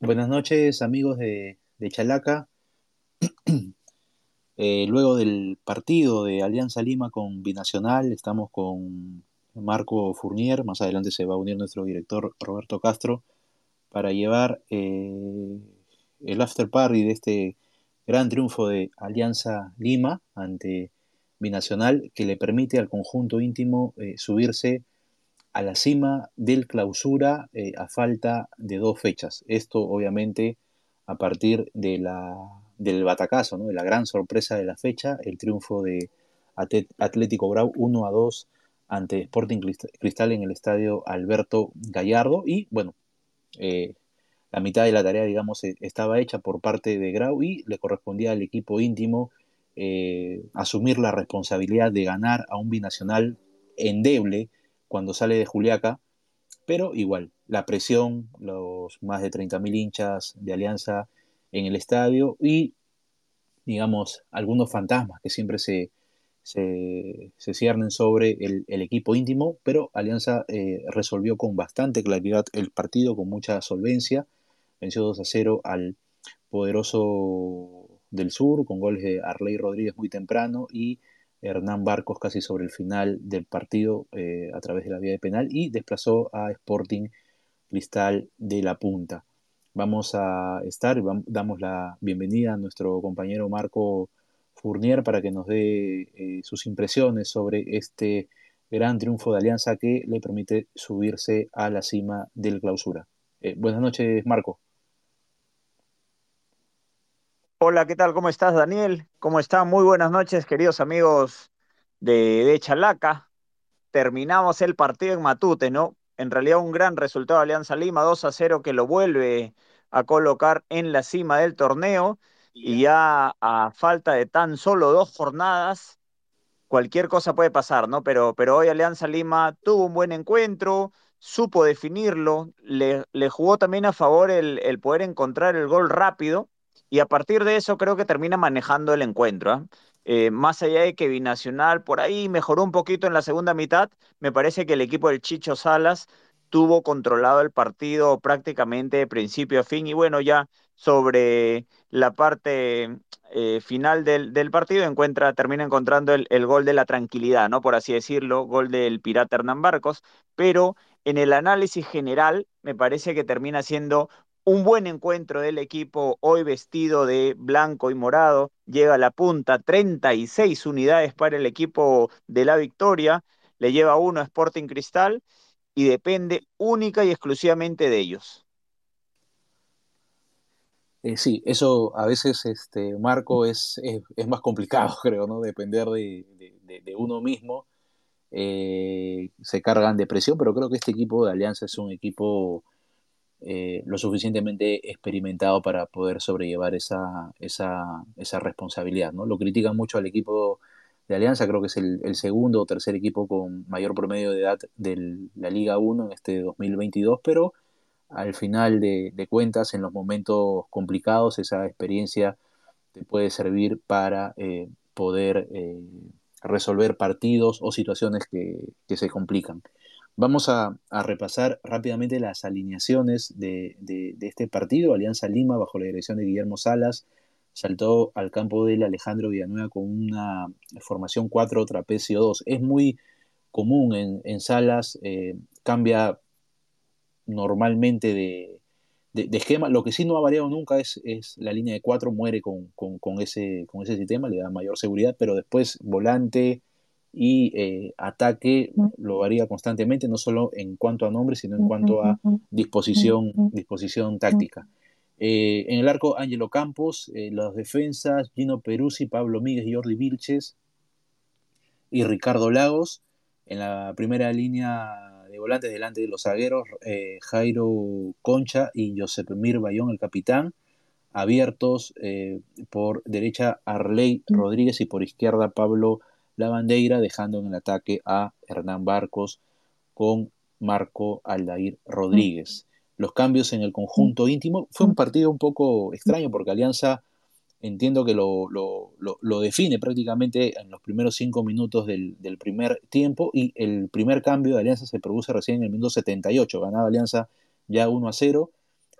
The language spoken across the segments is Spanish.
Buenas noches, amigos de, de Chalaca. Eh, luego del partido de Alianza Lima con Binacional, estamos con Marco Fournier. Más adelante se va a unir nuestro director Roberto Castro para llevar eh, el after party de este gran triunfo de Alianza Lima ante Binacional, que le permite al conjunto íntimo eh, subirse a la cima del clausura eh, a falta de dos fechas. Esto obviamente a partir de la, del batacazo, ¿no? de la gran sorpresa de la fecha, el triunfo de Atlético Grau 1 a 2 ante Sporting Cristal en el estadio Alberto Gallardo y bueno, eh, la mitad de la tarea digamos e, estaba hecha por parte de Grau y le correspondía al equipo íntimo eh, asumir la responsabilidad de ganar a un binacional endeble cuando sale de Juliaca, pero igual, la presión, los más de 30.000 hinchas de Alianza en el estadio y, digamos, algunos fantasmas que siempre se, se, ciernen sobre el, equipo íntimo, pero Alianza eh, resolvió con bastante claridad el partido, con mucha solvencia, venció 2 a 0 al poderoso del sur, con goles de Arley Rodríguez muy temprano y Hernán Barcos casi sobre el final del partido eh, a través de la vía de penal y desplazó a Sporting Cristal de la Punta. Vamos a estar, damos la bienvenida a nuestro compañero Marco Fournier para que nos dé eh, sus impresiones sobre este gran triunfo de Alianza que le permite subirse a la cima del clausura. Eh, buenas noches, Marco. Hola, ¿qué tal? ¿Cómo estás, Daniel? ¿Cómo están? Muy buenas noches, queridos amigos de, de Chalaca. Terminamos el partido en Matute, ¿no? En realidad un gran resultado de Alianza Lima, 2 a 0, que lo vuelve a colocar en la cima del torneo. Y ya a falta de tan solo dos jornadas, cualquier cosa puede pasar, ¿no? Pero, pero hoy Alianza Lima tuvo un buen encuentro, supo definirlo, le, le jugó también a favor el, el poder encontrar el gol rápido y a partir de eso creo que termina manejando el encuentro. ¿ah? Eh, más allá de que Binacional por ahí mejoró un poquito en la segunda mitad, me parece que el equipo del Chicho Salas tuvo controlado el partido prácticamente de principio a fin y bueno, ya sobre la parte eh, final del, partido encuentra, termina encontrando el, el, gol de la tranquilidad, ¿no? Por así decirlo, gol del Pirata Hernán Barcos, pero en el análisis general me parece que termina siendo un buen encuentro del equipo, hoy vestido de blanco y morado, llega a la punta, 36 unidades para el equipo de la victoria, le lleva uno a Sporting Cristal y depende única y exclusivamente de ellos. Eh, sí, eso a veces, este, Marco, es, es, más complicado, creo, ¿no? Depender de, uno mismo. Eh, se cargan de presión, pero creo que este equipo de Alianza es un equipo eh, lo suficientemente experimentado para poder sobrellevar esa, esa, esa, responsabilidad. ¿no? Lo critican mucho al equipo de Alianza, creo que es el, segundo o tercer equipo con mayor promedio de edad de la Liga 1 en este 2022, pero al final de, cuentas, en los momentos complicados, esa experiencia te puede servir para eh, poder eh, resolver partidos o situaciones que, que se complican. Vamos a, repasar rápidamente las alineaciones de, este partido. Alianza Lima, bajo la dirección de Guillermo Salas, saltó al campo del Alejandro Villanueva con una formación 4 trapecio 2. Es muy común en, salas, eh, cambia normalmente de, esquema. Lo que sí no ha variado nunca es, la línea de 4, muere con ese sistema, le da mayor seguridad, pero después volante y eh, ataque lo varía constantemente, no solo en cuanto a nombre, sino en cuanto a disposición, disposición táctica. Eh, en el arco, Ángelo Campos, eh, las defensas, Gino Peruzzi, Pablo Míguez, Jordi Vilches y Ricardo Lagos. En la primera línea de volantes, delante de los zagueros, Jairo Concha y Josep Mir Bayón, el capitán. Abiertos por derecha, Arley Rodríguez y por izquierda, Pablo la bandera, dejando en el ataque a Hernán Barcos con Marco Aldair Rodríguez. Los cambios en el conjunto íntimo fue un partido un poco extraño porque Alianza entiendo que lo, lo, define prácticamente en los primeros cinco minutos del, primer tiempo y el primer cambio de Alianza se produce recién en el minuto 78. Ganaba Alianza ya 1 a 0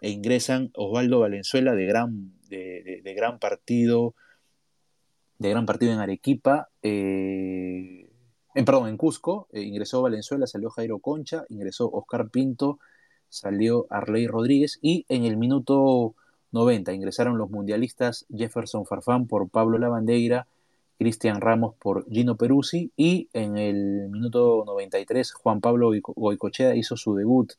e ingresan Osvaldo Valenzuela de gran, de, gran partido, de gran partido en Arequipa, eh, en, perdón, en Cusco, eh, ingresó Valenzuela, salió Jairo Concha, ingresó Oscar Pinto, salió Arley Rodríguez y en el minuto 90 ingresaron los mundialistas Jefferson Farfán por Pablo Lavandeira, Cristian Ramos por Gino Peruzzi y en el minuto 93 Juan Pablo Goicochea hizo su debut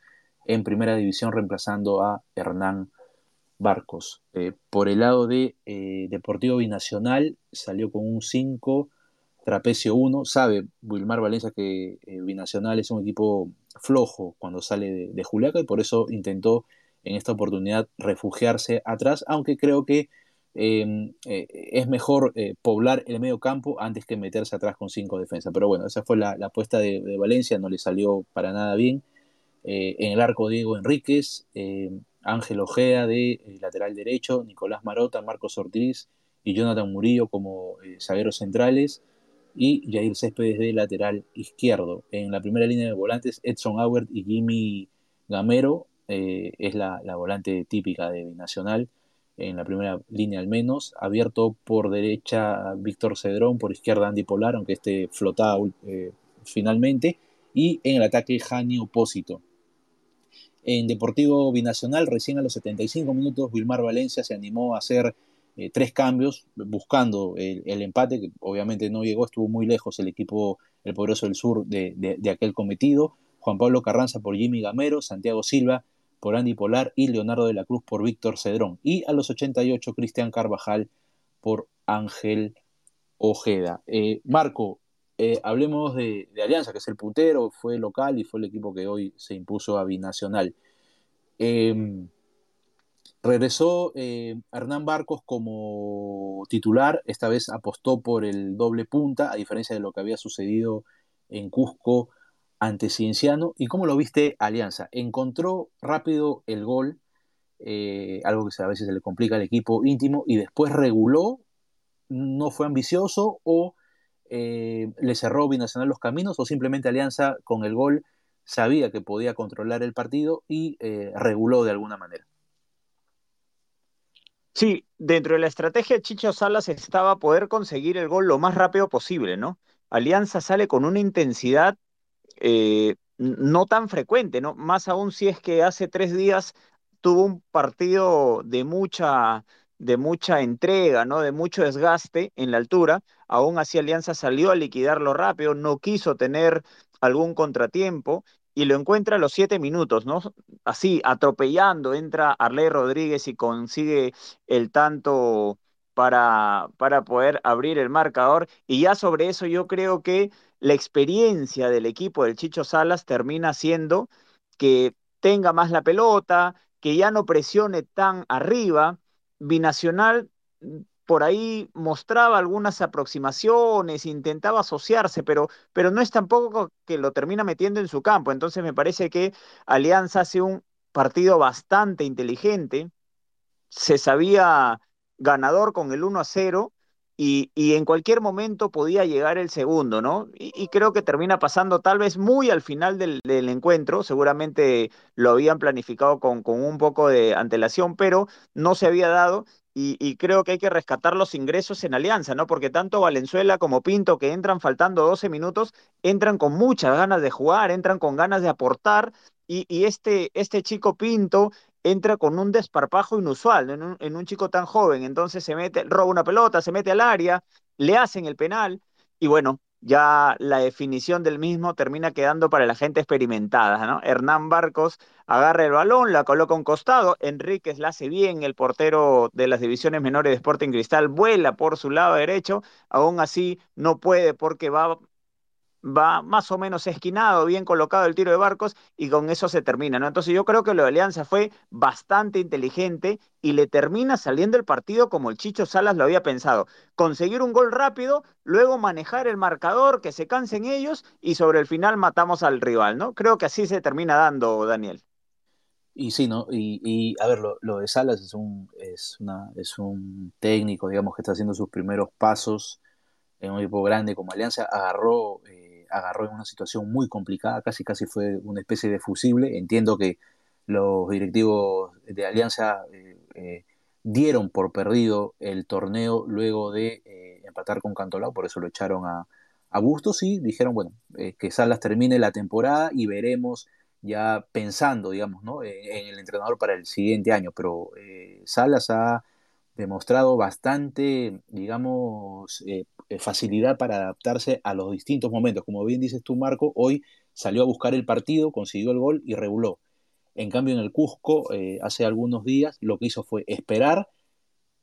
en primera división reemplazando a Hernán Barcos. Eh, por el lado de eh, Deportivo Binacional salió con un 5, Trapecio 1. Sabe Wilmar Valencia que eh, Binacional es un equipo flojo cuando sale de, de Juliaca y por eso intentó en esta oportunidad refugiarse atrás, aunque creo que Em, es mejor poblar el medio campo antes que meterse atrás con cinco defensas. Pero bueno, esa fue la, apuesta de, Valencia, no le salió para nada bien. En el arco Diego Enríquez, Ángel Ojea de lateral derecho, Nicolás Marota, Marcos Ortiz y Jonathan Murillo como zagueros centrales y Jair Céspedes de lateral izquierdo. En la primera línea de volantes, Edson Auer y Jimmy Gamero es la, la volante típica de Binacional en la primera línea al menos, abierto por derecha Víctor Cedrón, por izquierda Andy Polar, aunque este flotaba eh, finalmente, y en el ataque Jani Opósito. En Deportivo Binacional, recién a los 75 minutos, Wilmar Valencia se animó a hacer eh, tres cambios, buscando el, empate, que obviamente no llegó, estuvo muy lejos el equipo, el Poderoso del Sur, de, de aquel cometido. Juan Pablo Carranza por Jimmy Gamero, Santiago Silva por Andy Polar y Leonardo de la Cruz por Víctor Cedrón. Y a los 88, Cristian Carvajal por Ángel Ojeda. Eh, Marco, eh, hablemos de, Alianza, que es el puntero, fue local y fue el equipo que hoy se impuso a Binacional. Em, regresó eh, Hernán Barcos como titular, esta vez apostó por el doble punta, a diferencia de lo que había sucedido en Cusco ante Cienciano. ¿Y cómo lo viste Alianza? ¿Encontró rápido el gol? Eh, algo que a veces se le complica al equipo íntimo y después reguló, no fue ambicioso o eh, le cerró Binacional los caminos o simplemente Alianza con el gol sabía que podía controlar el partido y eh, reguló de alguna manera. Sí, dentro de la estrategia de Chicho Salas estaba poder conseguir el gol lo más rápido posible, ¿no? Alianza sale con una intensidad eh, no tan frecuente, ¿no? Más aún si es que hace tres días tuvo un partido de mucha, de mucha entrega, ¿no? De mucho desgaste en la altura. Aún así Alianza salió a liquidarlo rápido, no quiso tener algún contratiempo y lo encuentra a los siete minutos, ¿no? Así, atropellando, entra Arley Rodríguez y consigue el tanto para, para poder abrir el marcador. Y ya sobre eso yo creo que la experiencia del equipo del Chicho Salas termina siendo que tenga más la pelota, que ya no presione tan arriba. Binacional por ahí mostraba algunas aproximaciones, intentaba asociarse, pero, pero no es tampoco que lo termina metiendo en su campo. Entonces me parece que Alianza hace un partido bastante inteligente, se sabía ganador con el 1 a 0 y, en cualquier momento podía llegar el segundo, ¿no? Y, creo que termina pasando tal vez muy al final del, encuentro, seguramente lo habían planificado con, con, un poco de antelación, pero no se había dado. Y, creo que hay que rescatar los ingresos en Alianza, ¿no? Porque tanto Valenzuela como Pinto, que entran faltando 12 minutos, entran con muchas ganas de jugar, entran con ganas de aportar. Y, y este, este chico Pinto entra con un desparpajo inusual en, un, chico tan joven. Entonces se mete, roba una pelota, se mete al área, le hacen el penal y bueno, ya la definición del mismo termina quedando para la gente experimentada, ¿no? Hernán Barcos agarra el balón, la coloca a un costado, Enríquez la hace bien, el portero de las divisiones menores de Sporting Cristal vuela por su lado derecho, aún así no puede porque va va más o menos esquinado, bien colocado el tiro de barcos y con eso se termina, ¿no? Entonces yo creo que lo de Alianza fue bastante inteligente y le termina saliendo el partido como el Chicho Salas lo había pensado. Conseguir un gol rápido, luego manejar el marcador, que se cansen ellos y sobre el final matamos al rival, ¿no? Creo que así se termina dando, Daniel. Y sí, ¿no? Y, a ver, lo, de Salas es un, es, es un técnico, digamos, que está haciendo sus primeros pasos en un equipo grande como Alianza, agarró... Eh, agarró en una situación muy complicada, casi casi fue una especie de fusible. Entiendo que los directivos de Alianza dieron por perdido el torneo luego de empatar con Cantolao, por eso lo echaron a, a Bustos y dijeron, bueno, que Salas termine la temporada y veremos ya pensando, digamos, ¿no? en, el entrenador para el siguiente año, pero Salas ha demostrado bastante, digamos, eh, eh, facilidad para adaptarse a los distintos momentos. Como bien dices tú, Marco, hoy salió a buscar el partido, consiguió el gol y reguló. En cambio, en el Cusco, eh, hace algunos días, lo que hizo fue esperar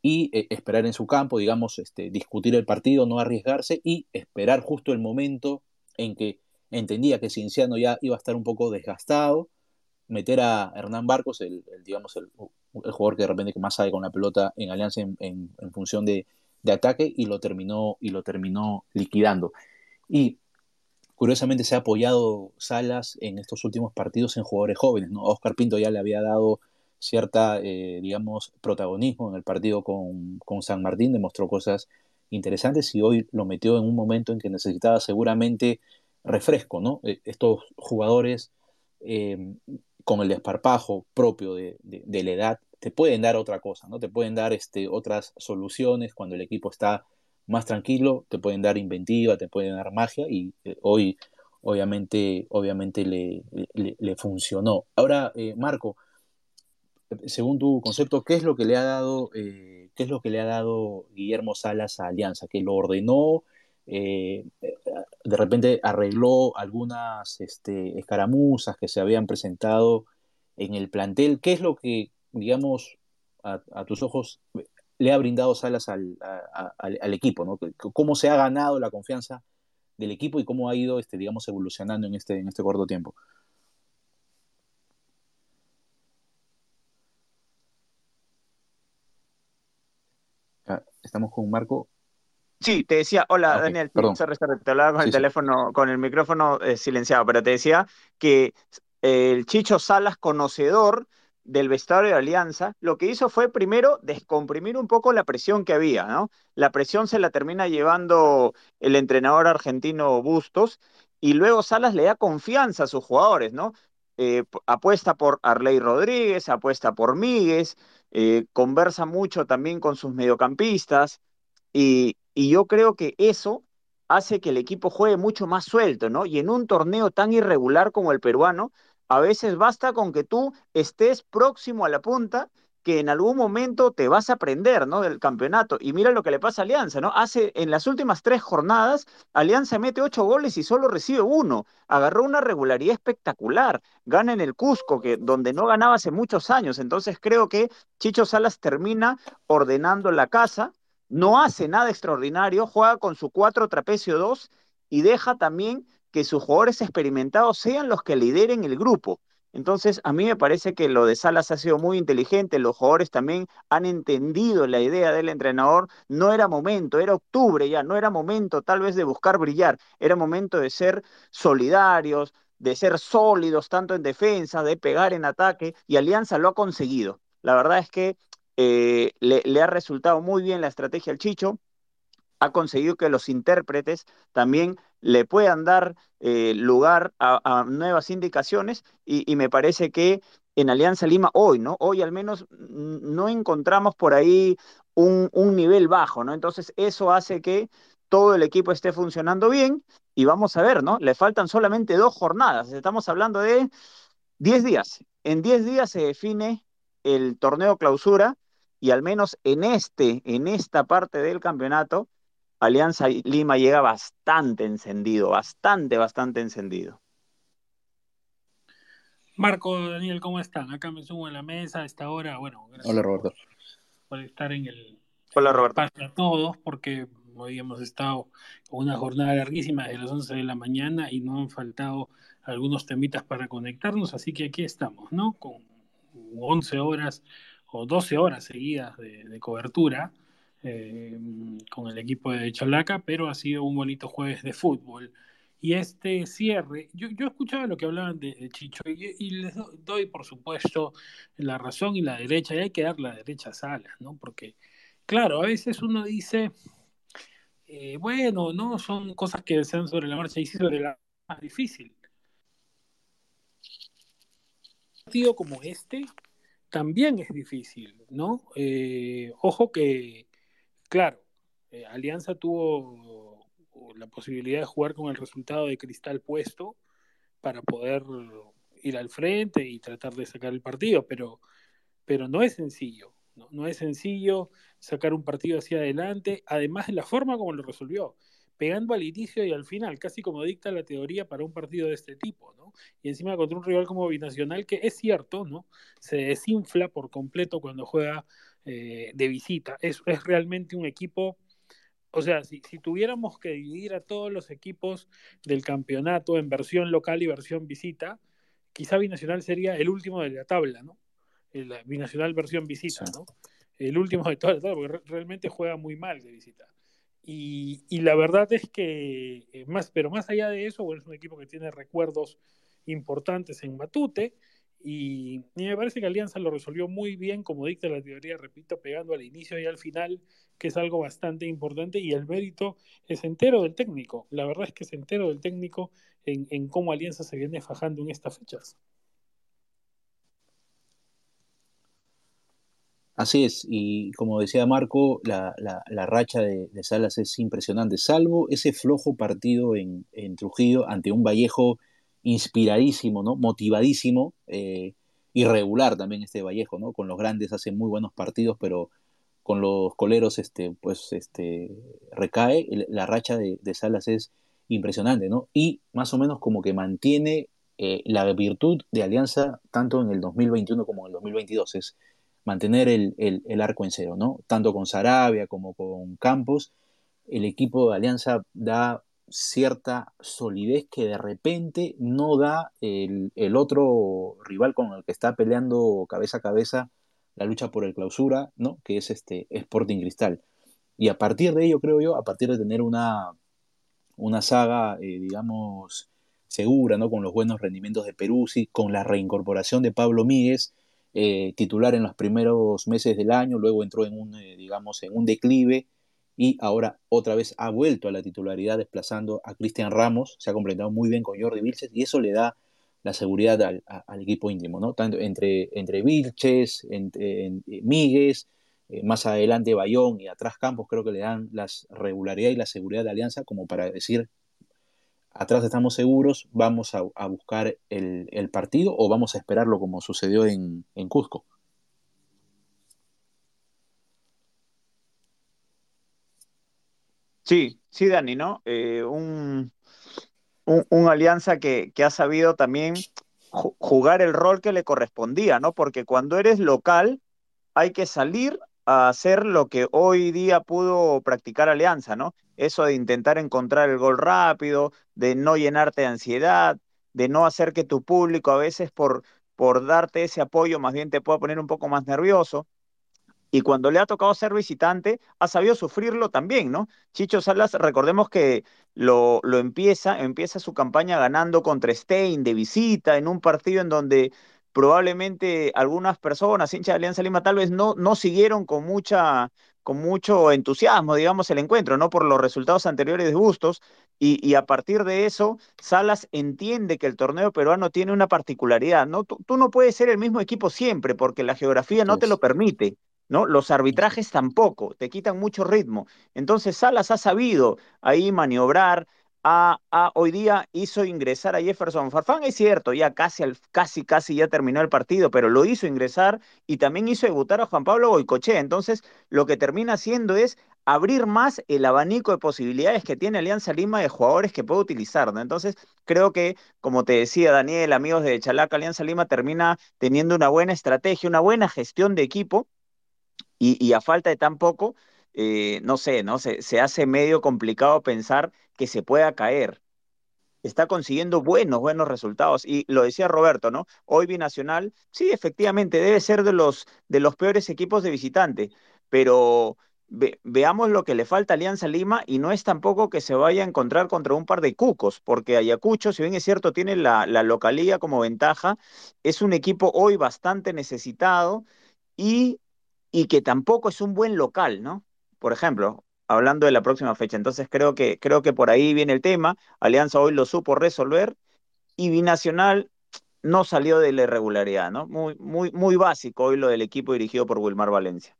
y esperar en su campo, digamos, este, discutir el partido, no arriesgarse y esperar justo el momento en que entendía que Cinciano ya iba a estar un poco desgastado, meter a Hernán Barcos, el, digamos, el, el jugador que de repente más sabe con la pelota en Alianza en, función de, ataque y lo terminó y lo terminó liquidando. Y curiosamente se ha apoyado Salas en estos últimos partidos en jugadores jóvenes. ¿no? Oscar Pinto ya le había dado cierta, eh, digamos, protagonismo en el partido con, San Martín, demostró cosas interesantes y hoy lo metió en un momento en que necesitaba seguramente refresco, ¿no? Eh, estos jugadores eh, con el desparpajo propio de, la edad, te pueden dar otra cosa, ¿no? Te pueden dar este, otras soluciones cuando el equipo está más tranquilo, te pueden dar inventiva, te pueden dar magia y eh, hoy obviamente, obviamente le, funcionó. Ahora, eh, Marco, según tu concepto, ¿qué es lo que le ha dado, eh, qué es lo que le ha dado Guillermo Salas a Alianza? ¿Que lo ordenó? Eh, de repente arregló algunas este, escaramuzas que se habían presentado en el plantel. ¿Qué es lo que, digamos, a, tus ojos le ha brindado Salas al, equipo? ¿no? ¿Cómo se ha ganado la confianza del equipo y cómo ha ido, este, digamos, evolucionando en este, en este corto tiempo? Ah, estamos con Marco. Sí, te decía, hola ah, Daniel, te hablaba con el teléfono, con el micrófono eh, silenciado, pero te decía que el Chicho Salas, conocedor del vestuario de Alianza, lo que hizo fue primero descomprimir un poco la presión que había, ¿no? La presión se la termina llevando el entrenador argentino Bustos y luego Salas le da confianza a sus jugadores, ¿no? Eh, apuesta por Arley Rodríguez, apuesta por Míguez, eh, conversa mucho también con sus mediocampistas y, y yo creo que eso hace que el equipo juegue mucho más suelto, ¿no? Y en un torneo tan irregular como el peruano, a veces basta con que tú estés próximo a la punta que en algún momento te vas a aprender, ¿no? Del campeonato. Y mira lo que le pasa a Alianza, ¿no? Hace, en las últimas tres jornadas, Alianza mete ocho goles y solo recibe uno. Agarró una regularidad espectacular. Gana en el Cusco, que, donde no ganaba hace muchos años. Entonces creo que Chicho Salas termina ordenando la casa no hace nada extraordinario, juega con su 4 trapecio 2 y deja también que sus jugadores experimentados sean los que lideren el grupo. Entonces, a mí me parece que lo de Salas ha sido muy inteligente, los jugadores también han entendido la idea del entrenador, no era momento, era octubre ya, no era momento tal vez de buscar brillar, era momento de ser solidarios, de ser sólidos tanto en defensa, de pegar en ataque, y Alianza lo ha conseguido. La verdad es que eh, le, ha resultado muy bien la estrategia al Chicho, ha conseguido que los intérpretes también le puedan dar eh, lugar a, nuevas indicaciones y, me parece que en Alianza Lima hoy, ¿no? Hoy al menos no encontramos por ahí un, un, nivel bajo, ¿no? Entonces eso hace que todo el equipo esté funcionando bien y vamos a ver, ¿no? Le faltan solamente dos jornadas, estamos hablando de 10 días. En 10 días se define el torneo clausura y al menos en este, en esta parte del campeonato, Alianza Lima llega bastante encendido, bastante, bastante encendido. Marco, Daniel, ¿cómo están? Acá me subo en la mesa a esta hora. Bueno, gracias Hola, Roberto. Por, estar en el Hola, Roberto. a todos, porque hoy hemos estado con una jornada larguísima de las 11 de la mañana y no han faltado algunos temitas para conectarnos, así que aquí estamos, ¿no? Con 11 horas o 12 horas seguidas de, cobertura eh, con el equipo de Chalaca, pero ha sido un bonito jueves de fútbol. Y este cierre, yo, yo escuchaba lo que hablaban de, Chicho y, les doy, por supuesto, la razón y la derecha, y hay que dar la derecha a Salas, ¿no? Porque, claro, a veces uno dice, eh, bueno, no, son cosas que sean sobre la marcha y sí sobre la más difícil. Un partido como este, también es difícil, ¿no? Eh, ojo que, claro, eh, Alianza tuvo la posibilidad de jugar con el resultado de Cristal puesto para poder ir al frente y tratar de sacar el partido, pero, pero no es sencillo, ¿no? no es sencillo sacar un partido hacia adelante, además de la forma como lo resolvió pegando al inicio y al final, casi como dicta la teoría para un partido de este tipo, ¿no? Y encima contra un rival como Binacional, que es cierto, ¿no? Se desinfla por completo cuando juega eh, de visita. Es, es realmente un equipo, o sea, si, si, tuviéramos que dividir a todos los equipos del campeonato en versión local y versión visita, quizá Binacional sería el último de la tabla, ¿no? El Binacional versión visita, ¿no? El último de toda la tabla, porque realmente juega muy mal de visita. Y, la verdad es que, eh, más, pero más allá de eso, bueno, es un equipo que tiene recuerdos importantes en Matute. Y, me parece que Alianza lo resolvió muy bien, como dicta la teoría, repito, pegando al inicio y al final, que es algo bastante importante. Y el mérito es entero del técnico. La verdad es que es entero del técnico en, en cómo Alianza se viene fajando en estas fechas. Así es, y como decía Marco, la, racha de, Salas es impresionante, salvo ese flojo partido en, Trujillo ante un Vallejo inspiradísimo, ¿no? motivadísimo, eh, irregular también este Vallejo, ¿no? con los grandes hace muy buenos partidos, pero con los coleros este, pues, este, recae, la racha de, Salas es impresionante, ¿no? y más o menos como que mantiene eh, la virtud de Alianza tanto en el 2021 como en el 2022, es mantener el, arco en cero, ¿no? Tanto con Sarabia como con Campos, el equipo de Alianza da cierta solidez que de repente no da el, otro rival con el que está peleando cabeza a cabeza la lucha por el clausura, ¿no? Que es este Sporting Cristal. Y a partir de ello, creo yo, a partir de tener una, una saga, eh, digamos, segura, ¿no? Con los buenos rendimientos de Peruzzi, con la reincorporación de Pablo Míguez, eh, titular en los primeros meses del año, luego entró en un, eh, digamos, en un declive y ahora otra vez ha vuelto a la titularidad desplazando a Cristian Ramos, se ha completado muy bien con Jordi Vilches y eso le da la seguridad al, equipo íntimo, ¿no? Tanto entre, entre Vilches, entre, Míguez, eh, más adelante Bayón y atrás Campos, creo que le dan la regularidad y la seguridad de Alianza como para decir atrás estamos seguros, vamos a, buscar el, partido o vamos a esperarlo como sucedió en, Cusco. Sí, sí, Dani, ¿no? Eh, un, alianza que, ha sabido también jugar el rol que le correspondía, ¿no? Porque cuando eres local hay que salir a hacer lo que hoy día pudo practicar Alianza, ¿no? Eso de intentar encontrar el gol rápido, de no llenarte de ansiedad, de no hacer que tu público a veces por, por darte ese apoyo más bien te pueda poner un poco más nervioso. Y cuando le ha tocado ser visitante, ha sabido sufrirlo también, ¿no? Chicho Salas, recordemos que lo, lo empieza, empieza su campaña ganando contra Stein de visita en un partido en donde probablemente algunas personas, hinchas de Alianza Lima, tal vez no, no siguieron con, mucha, con mucho entusiasmo, digamos, el encuentro, ¿no? Por los resultados anteriores de Bustos, y, a partir de eso, Salas entiende que el torneo peruano tiene una particularidad, ¿no? Tú, no puedes ser el mismo equipo siempre, porque la geografía no te lo permite. ¿no? Los arbitrajes tampoco, te quitan mucho ritmo. Entonces Salas ha sabido ahí maniobrar, hoy día hizo ingresar a Jefferson Farfán, es cierto, ya casi, casi, casi ya terminó el partido, pero lo hizo ingresar y también hizo debutar a Juan Pablo Boicoche. Entonces, lo que termina haciendo es abrir más el abanico de posibilidades que tiene Alianza Lima de jugadores que puede utilizar, ¿no? Entonces, creo que, como te decía Daniel, amigos de Chalaca, Alianza Lima termina teniendo una buena estrategia, una buena gestión de equipo y a falta de tan poco, eh, no sé, ¿no? Se, se hace medio complicado pensar que se pueda caer. Está consiguiendo buenos, buenos resultados. Y lo decía Roberto, ¿no? Hoy Binacional, sí, efectivamente, debe ser de los, de los peores equipos de visitante, pero veamos lo que le falta a Alianza Lima y no es tampoco que se vaya a encontrar contra un par de cucos, porque Ayacucho, si bien es cierto, tiene la, la localía como ventaja, es un equipo hoy bastante necesitado y, y que tampoco es un buen local, ¿no? Por ejemplo, hablando de la próxima fecha. Entonces creo que, creo que por ahí viene el tema. Alianza hoy lo supo resolver y Binacional no salió de la irregularidad, ¿no? Muy, muy, muy básico hoy lo del equipo dirigido por Wilmar Valencia.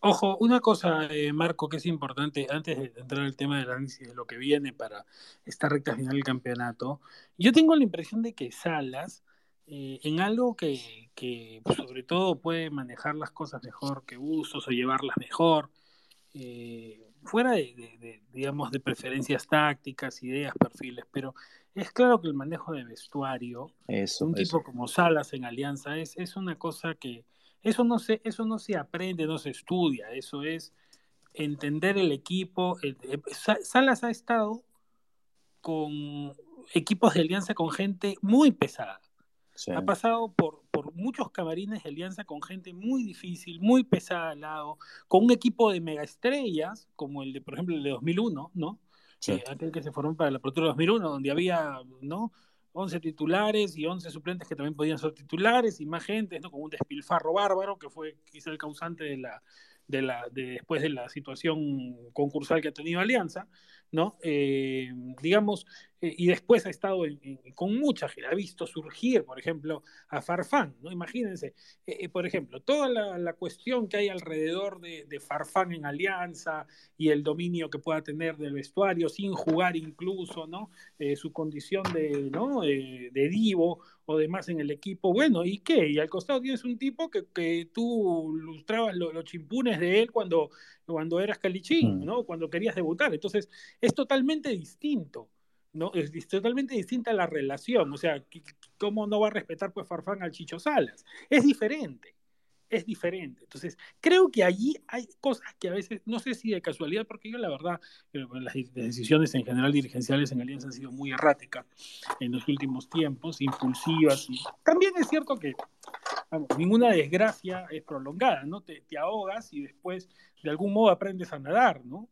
Ojo, una cosa, eh, Marco, que es importante, antes de entrar al tema del análisis de lo que viene para esta recta final del campeonato, yo tengo la impresión de que Salas, eh, en algo que, que pues, sobre todo puede manejar las cosas mejor que Usos o llevarlas mejor, eh, fuera de, digamos, de preferencias tácticas, ideas, perfiles, pero es claro que el manejo de vestuario, un tipo como Salas en Alianza, es, es una cosa que eso no, se, eso no se aprende, no se estudia, eso es entender el equipo. Eh, Salas ha estado con equipos de alianza con gente muy pesada. Ha pasado por, por muchos camarines de alianza con gente muy difícil, muy pesada al lado, con un equipo de megaestrellas, como el de, por ejemplo, el de 2001, ¿no? Eh, aquel que se formó para la Apertura 2001, donde había, ¿no? 11 titulares y 11 suplentes que también podían ser titulares y más gente, ¿no? Con un despilfarro bárbaro que fue quizá el causante de la, de la, de, después de la situación concursal que ha tenido Alianza, ¿no? Eh, digamos, eh, y después ha estado con mucha gente, ha visto surgir, por ejemplo, a Farfán, ¿no? Imagínense, eh, por ejemplo, toda la, cuestión que hay alrededor de, Farfán en Alianza y el dominio que pueda tener del vestuario sin jugar incluso, ¿no? su condición de, ¿no? de divo o demás en el equipo, bueno, ¿y qué? Y al costado tienes un tipo que, que tú lustrabas los chimpunes de él cuando, cuando eras calichín, mm. ¿no? Cuando querías debutar. Entonces, es totalmente distinto. ¿no? Es, totalmente distinta la relación. O sea, ¿cómo no va a respetar pues Farfán al Chicho Salas? Es diferente, es diferente. Entonces, creo que allí hay cosas que a veces, no sé si de casualidad, porque yo la verdad, eh, las decisiones en general dirigenciales en Alianza han sido muy erráticas en los últimos tiempos, impulsivas. También es cierto que ninguna desgracia es prolongada, ¿no? Te, te ahogas y después de algún modo aprendes a nadar, ¿no?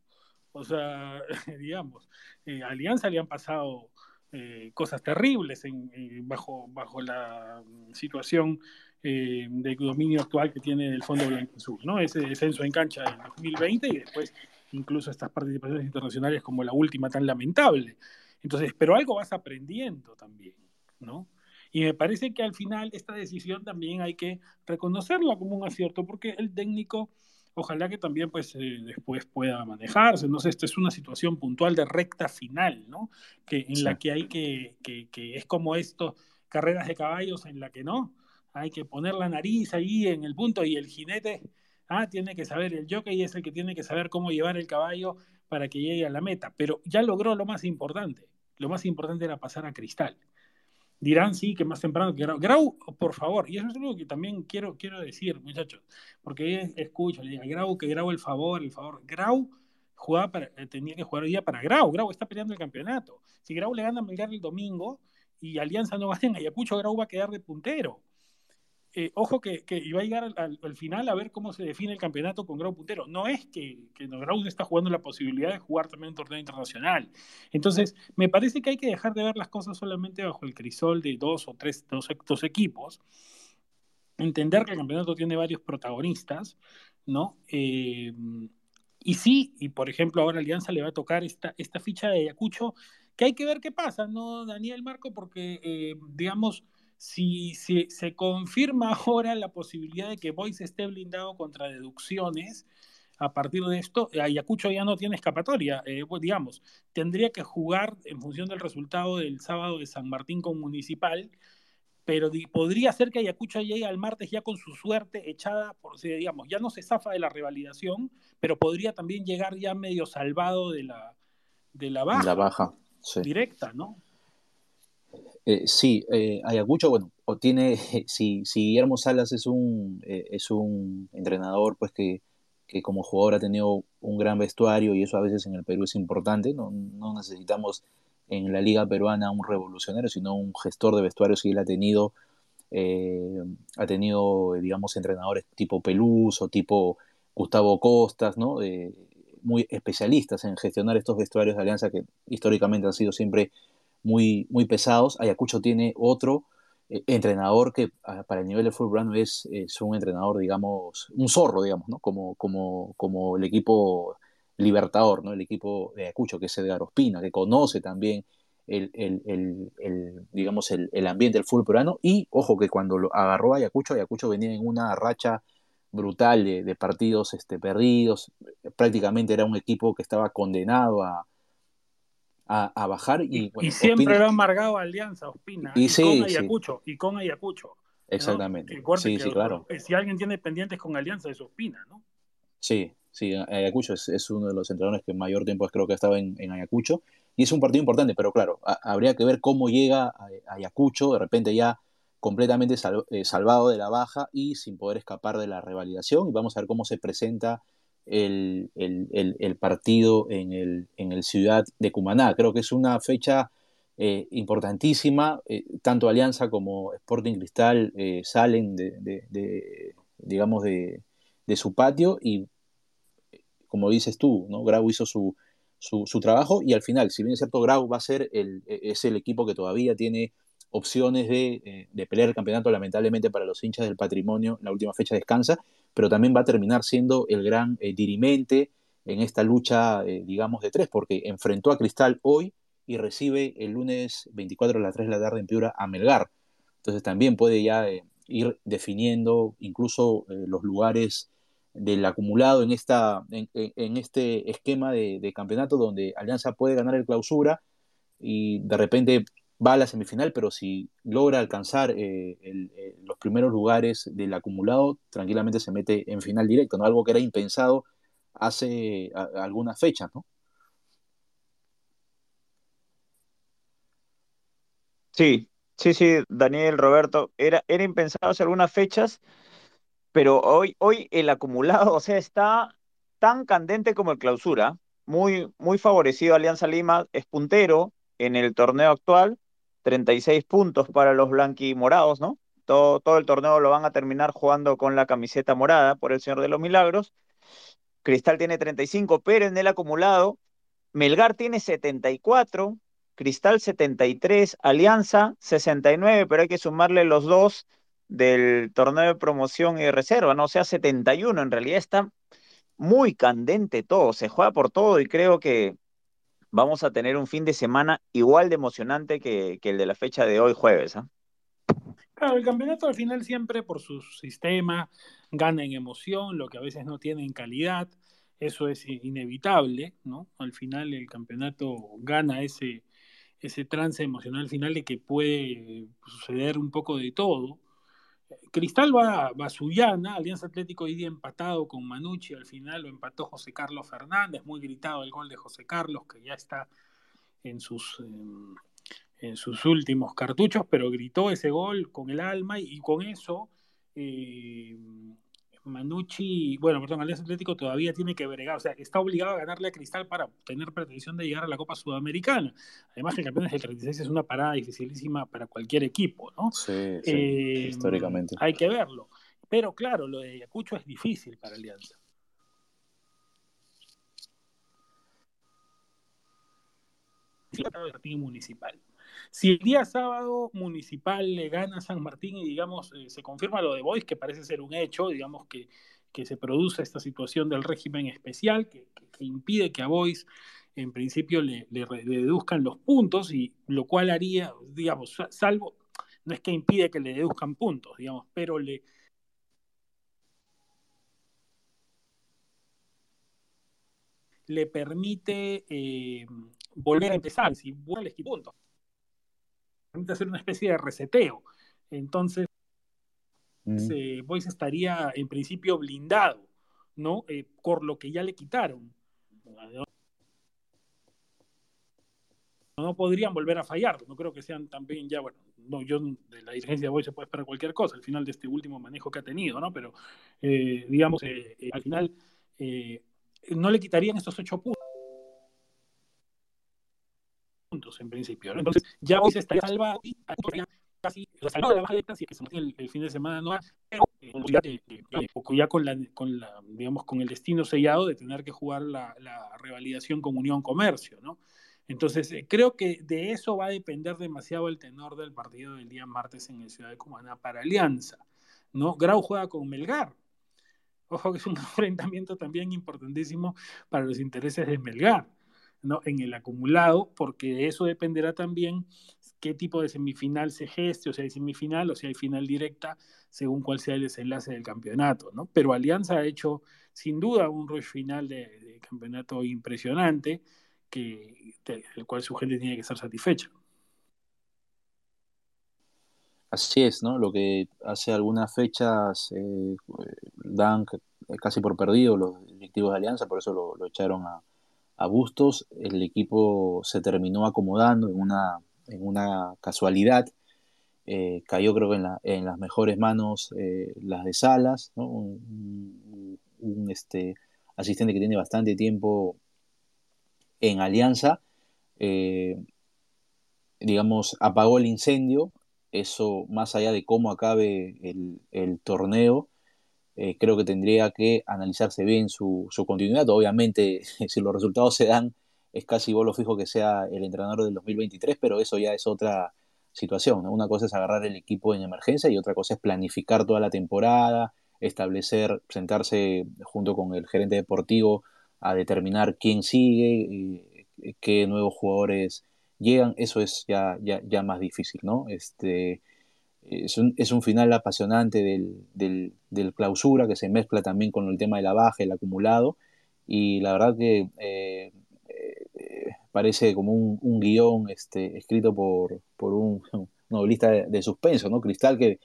O sea, digamos, eh, a Alianza le han pasado eh, cosas terribles en, bajo, bajo la situación eh, de dominio actual que tiene el Fondo Blanco Sur, ¿no? Ese descenso en cancha en 2020 y después incluso estas participaciones internacionales como la última tan lamentable. Entonces, pero algo vas aprendiendo también, ¿no? Y me parece que al final esta decisión también hay que reconocerla como un acierto, porque el técnico ojalá que también pues eh, después pueda manejarse, no sé, esta es una situación puntual de recta final, ¿no? Que, en la que hay que, que, que, es como esto, carreras de caballos en la que no, hay que poner la nariz ahí en el punto y el jinete, ah, tiene que saber, el jockey es el que tiene que saber cómo llevar el caballo para que llegue a la meta, pero ya logró lo más importante, lo más importante era pasar a cristal dirán sí que más temprano que Grau. Grau, por favor, y eso es algo que también quiero, quiero decir, muchachos, porque escucho, le diga Grau que Grau el favor, el favor. Grau jugaba para, eh, tenía que jugar hoy día para Grau. Grau está peleando el campeonato. Si Grau le gana a Melgar el domingo y Alianza no va en Ayacucho, Grau va a quedar de puntero. Eh, ojo que, que, iba a llegar al, final a ver cómo se define el campeonato con Grau puntero. No es que, que Grau está jugando la posibilidad de jugar también un torneo internacional. Entonces, me parece que hay que dejar de ver las cosas solamente bajo el crisol de dos o tres dos, dos equipos. Entender que el campeonato tiene varios protagonistas, ¿no? Eh, y sí, y por ejemplo, ahora Alianza le va a tocar esta, esta ficha de Ayacucho, que hay que ver qué pasa, ¿no, Daniel Marco? Porque, eh, digamos, si, se confirma ahora la posibilidad de que Boyce esté blindado contra deducciones, a partir de esto, Ayacucho ya no tiene escapatoria, eh, pues, digamos, tendría que jugar en función del resultado del sábado de San Martín con Municipal, pero podría ser que Ayacucho llegue al martes ya con su suerte echada, por, digamos, ya no se zafa de la revalidación, pero podría también llegar ya medio salvado de la, de la baja, la baja directa, ¿no? Eh, sí, eh, Ayacucho, bueno, o tiene, si, si Guillermo Salas es un, eh, es un entrenador pues que, que, como jugador ha tenido un gran vestuario y eso a veces en el Perú es importante, no, no necesitamos en la liga peruana un revolucionario, sino un gestor de vestuarios y él ha tenido, eh, ha tenido, digamos, entrenadores tipo Peluso, tipo Gustavo Costas, ¿no? muy especialistas en gestionar estos vestuarios de alianza que históricamente han sido siempre muy, muy pesados. Ayacucho tiene otro eh, entrenador que ah, para el nivel de fútbol es, es, un entrenador, digamos, un zorro, digamos, ¿no? Como, como, como el equipo Libertador, ¿no? El equipo de Ayacucho, que es Edgar Ospina, que conoce también el, digamos, el, ambiente del fútbol peruano. Y ojo que cuando lo agarró Ayacucho, Ayacucho venía en una racha brutal de, partidos este, perdidos. Prácticamente era un equipo que estaba condenado a, a, bajar. Y, y, siempre lo ha amargado Alianza, Ospina. Y, con Ayacucho. Y con Ayacucho. Exactamente. Sí, sí, claro. Si alguien tiene pendientes con Alianza, es Ospina, ¿no? Sí, sí, Ayacucho es, uno de los entrenadores que mayor tiempo creo que ha estado en, en Ayacucho y es un partido importante, pero claro, habría que ver cómo llega a, Ayacucho, de repente ya completamente eh, salvado de la baja y sin poder escapar de la revalidación. Y vamos a ver cómo se presenta el, partido en el, en el Ciudad de Cumaná. Creo que es una fecha eh, importantísima. Eh, tanto Alianza como Sporting Cristal salen de, digamos, de, de, su patio y, como dices tú, ¿no? Grau hizo su, su, trabajo y al final, si bien es cierto, Grau va a ser el, e, es el equipo que todavía tiene opciones eh, de, pelear el campeonato, lamentablemente para los hinchas del patrimonio, la última fecha descansa, pero también va a terminar siendo el gran eh, dirimente en esta lucha, eh, digamos, de tres, porque enfrentó a Cristal hoy y recibe el lunes 24 a las 3 de la tarde en Piura a Melgar. Entonces también puede ya ir definiendo incluso los lugares del acumulado en, esta, en, este esquema de, campeonato donde Alianza puede ganar el clausura y de repente va a la semifinal, pero si logra alcanzar eh, eh, los primeros lugares del acumulado, tranquilamente se mete en final directo, ¿no? Algo que era impensado hace algunas fechas, ¿no? Sí, sí, sí, Daniel, Roberto, era, era impensado hace algunas fechas, pero hoy, hoy el acumulado, o sea, está tan candente como el clausura, muy, muy favorecido Alianza Lima, es puntero en el torneo actual, 36 puntos para los blanquimorados, ¿no? Todo, el torneo lo van a terminar jugando con la camiseta morada por el Señor de los Milagros. Cristal tiene 35, pero en el acumulado, Melgar tiene 74, Cristal 73, Alianza 69, pero hay que sumarle los dos del torneo de promoción y reserva, ¿no? O sea, 71, en realidad está muy candente todo, se juega por todo y creo que vamos a tener un fin de semana igual de emocionante que, el de la fecha de hoy jueves. ¿ah? Claro, el campeonato al final siempre por su sistema gana en emoción, lo que a veces no tiene en calidad, eso es inevitable, ¿no? Al final el campeonato gana ese, ese trance emocional final de que puede suceder un poco de todo Cristal va, a Sullana, Alianza Atlético hoy día empatado con Manucci, al final lo empató José Carlos Fernández, muy gritado el gol de José Carlos, que ya está en sus, en sus últimos cartuchos, pero gritó ese gol con el alma y, con eso eh, Manucci, bueno, perdón, Alianza Atlético todavía tiene que bregar, o sea, está obligado a ganarle a Cristal para tener pretensión de llegar a la Copa Sudamericana. Además, el campeón del 36 es una parada dificilísima para cualquier equipo, ¿no? Sí, eh, históricamente. Hay que verlo. Pero claro, lo de Ayacucho es difícil para Alianza. Municipal. Si el día sábado municipal le gana a San Martín y digamos eh, se confirma lo de Boys, que parece ser un hecho, digamos que, que se produce esta situación del régimen especial que, impide que a Boys en principio le, deduzcan los puntos y lo cual haría, digamos, salvo, no es que impide que le deduzcan puntos, digamos, pero le, le permite eh, volver a empezar, si vuelve a puntos permite hacer una especie de reseteo. Entonces, mm. Boyce estaría en principio blindado, ¿no? Eh, por lo que ya le quitaron. No podrían volver a fallar, no creo que sean también ya, bueno, no, yo de la dirigencia de Boy se puede esperar cualquier cosa al final de este último manejo que ha tenido, ¿no? Pero, eh, digamos, eh, al final no le quitarían estos ocho puntos en principio. Entonces, ya hoy se está salvado casi salvado de la baja que se el, el, fin de semana no pero eh, ya, eh, ya, con la, con la, digamos, con el destino sellado de tener que jugar la, la revalidación con Unión Comercio, ¿no? Entonces, eh, creo que de eso va a depender demasiado el tenor del partido del día martes en el Ciudad de Cumaná para Alianza, ¿no? Grau juega con Melgar. Ojo que es un enfrentamiento también importantísimo para los intereses de Melgar. ¿No? en el acumulado, porque de eso dependerá también qué tipo de semifinal se geste, o sea, hay semifinal o si hay final directa, según cuál sea el desenlace del campeonato, ¿no? Pero Alianza ha hecho sin duda un rush final de, campeonato impresionante, que, del cual su gente tiene que estar satisfecha. Así es, ¿no? Lo que hace algunas fechas eh, dan casi por perdido los directivos de Alianza, por eso lo, echaron a, a, Bustos. El equipo se terminó acomodando en una, en una casualidad. Eh, cayó creo que en, la, en, las mejores manos eh, las de Salas, ¿no? un, este, asistente que tiene bastante tiempo en Alianza. digamos, apagó el incendio eso, más allá de cómo acabe el, torneo, eh, creo que tendría que analizarse bien su, continuidad. Obviamente, si los resultados se dan, es casi lo fijo que sea el entrenador del 2023, pero eso ya es otra situación. Una cosa es agarrar el equipo en emergencia y otra cosa es planificar toda la temporada, establecer, sentarse junto con el gerente deportivo a determinar quién sigue, eh, qué nuevos jugadores llegan, eso es ya, ya, ya más difícil, ¿no? Este, es, un, es un final apasionante del, del, clausura que se mezcla también con el tema de la baja, el acumulado, y la verdad que eh, eh, parece como un, un, guion este, escrito por, por un, novelista de, suspenso, ¿no? Cristal que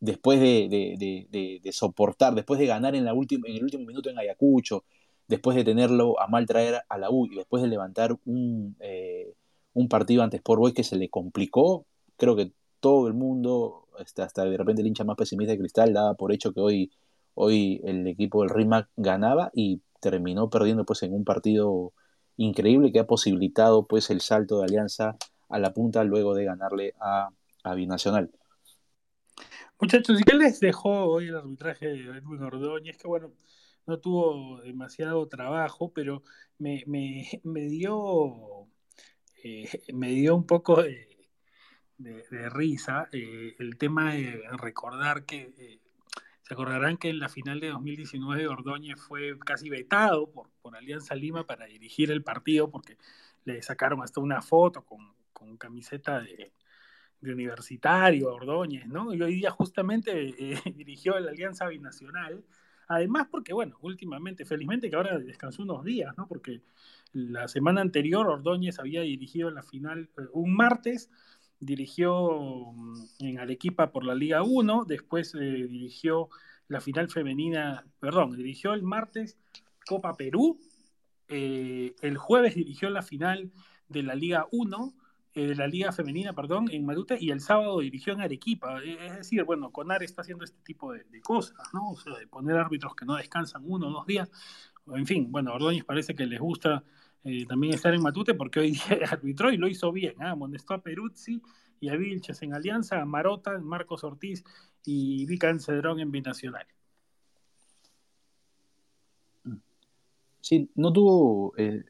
después de, de, de, soportar, después de ganar en, la última, en el último minuto en Ayacucho, después de tenerlo a mal traer a la U y después de levantar un, eh, un partido ante Sport Boys que se le complicó. Creo que todo el mundo, hasta, hasta de repente el hincha más pesimista de Cristal, daba por hecho que hoy, hoy el equipo del Rimac ganaba y terminó perdiendo pues en un partido increíble que ha posibilitado pues el salto de Alianza a la punta luego de ganarle a, a Binacional. Muchachos, ¿y qué les dejó hoy el arbitraje de Edwin Ordóñez? Que bueno, no tuvo demasiado trabajo, pero me, me, me dio eh, me dio un poco de, risa eh, el tema de recordar que, eh, se acordarán que en la final de 2019 Ordóñez fue casi vetado por, por Alianza Lima para dirigir el partido porque le sacaron hasta una foto con, con camiseta de, de universitario Ordóñez, ¿no? Y hoy día justamente dirigió la Alianza Binacional Además, porque, bueno, últimamente, felizmente que ahora descansó unos días, ¿no? Porque la semana anterior Ordóñez había dirigido la final, eh, un martes, dirigió mm, en Arequipa por la Liga 1, después eh, dirigió la final femenina, perdón, dirigió el martes Copa Perú, eh, el jueves dirigió la final de la Liga 1, eh, de la Liga Femenina, perdón, en Matute y el sábado dirigió en Arequipa. E, es decir, bueno, Conar está haciendo este tipo de, cosas, ¿no? O sea, de poner árbitros que no descansan uno o dos días. En fin, bueno, Ordóñez parece que les gusta eh, también estar en Matute porque hoy día arbitró y lo hizo bien. ¿ah? Amonestó a Peruzzi y a Vilches en Alianza, a Marota, Marcos Ortiz y Vican Cedrón en Binacional. Sí, no tuvo, eh,